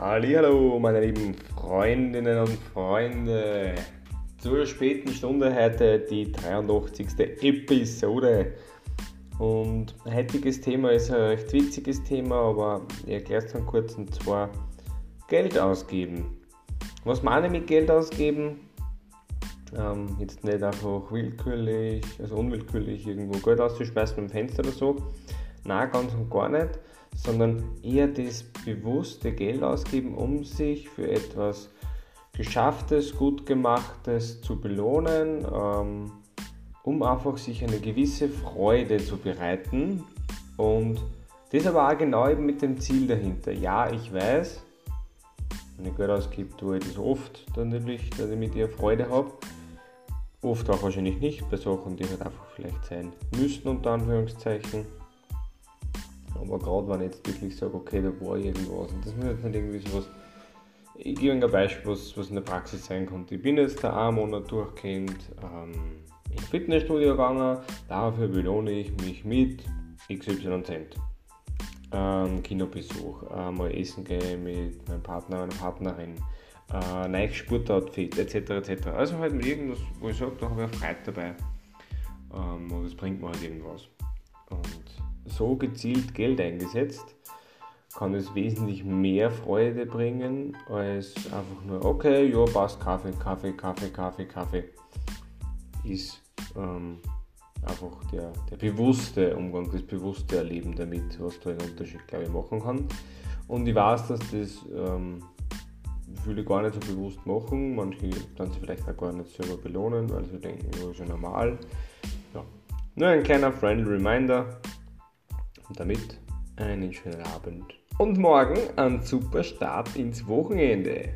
Hallo, meine lieben Freundinnen und Freunde. Zur späten Stunde heute die 83. Episode. Und heutiges Thema ist ein recht witziges Thema, aber ich erkläre es dann kurz und zwar Geld ausgeben. Was meine ich mit Geld ausgeben? Ähm, jetzt nicht einfach willkürlich, also unwillkürlich irgendwo Geld auszuschmeißen beim Fenster oder so. Nein, ganz und gar nicht sondern eher das bewusste Geld ausgeben, um sich für etwas Geschafftes, gut gemachtes zu belohnen, ähm, um einfach sich eine gewisse Freude zu bereiten und das aber auch genau eben mit dem Ziel dahinter. Ja, ich weiß, wenn ich Geld ausgebe, tue ich das oft dann natürlich, dass ich mit ihr Freude habe. Oft auch wahrscheinlich nicht bei Sachen, die halt einfach vielleicht sein müssen, unter Anführungszeichen. Aber gerade wenn ich jetzt wirklich sage, okay, da war irgendwas und das muss jetzt nicht irgendwie so was. Ich gebe ein Beispiel, was, was in der Praxis sein konnte. Ich bin jetzt da einen Monat durchgehend ähm, ins Fitnessstudio gegangen, dafür belohne ich mich mit XY Cent. Ähm, Kinobesuch, äh, mal essen gehen mit meinem Partner, meiner Partnerin, äh, neues Sportoutfit etc. etc. Also halt mit irgendwas, wo ich sage, da habe ich Freude dabei. Ähm, und das bringt mir halt irgendwas. Und so gezielt Geld eingesetzt, kann es wesentlich mehr Freude bringen, als einfach nur, okay, ja, passt, Kaffee, Kaffee, Kaffee, Kaffee, Kaffee. Ist ähm, einfach der, der bewusste Umgang, das bewusste Erleben damit, was da einen Unterschied, glaube ich, machen kann. Und ich weiß, dass das ähm, viele gar nicht so bewusst machen. Manche dann sie vielleicht auch gar nicht selber belohnen, weil sie denken, ja, ist ja normal. Ja. Nur ein kleiner friendly Reminder, und damit einen schönen Abend und morgen einen super Start ins Wochenende.